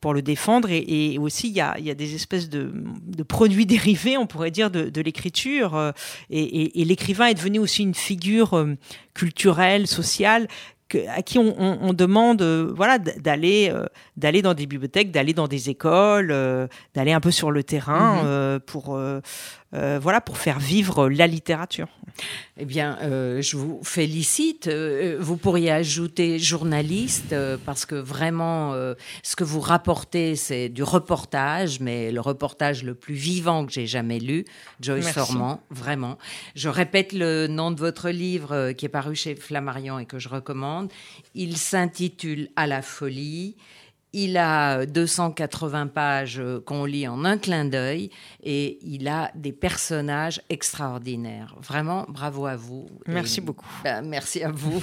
pour le défendre. Et, aussi, il y a, y a, des espèces de, produits dérivés, on pourrait dire, de, l'écriture. Et l'écrivain est devenu aussi une figure culturelle, sociale, à qui on, demande euh, voilà d'aller euh, d'aller dans des bibliothèques, d'aller dans des écoles, euh, d'aller un peu sur le terrain mhm. pour voilà pour faire vivre la littérature. Eh bien, je vous félicite. vous pourriez ajouter journaliste parce que vraiment, ce que vous rapportez, c'est du reportage, mais le reportage le plus vivant que j'ai jamais lu, Joyce Sormand, vraiment. Je répète le nom de votre livre qui est paru chez Flammarion et que je recommande il s'intitule À la folie. Il a 280 pages qu'on lit en un clin d'œil et il a des personnages extraordinaires. Vraiment, bravo à vous. Merci beaucoup. Ben, merci à vous.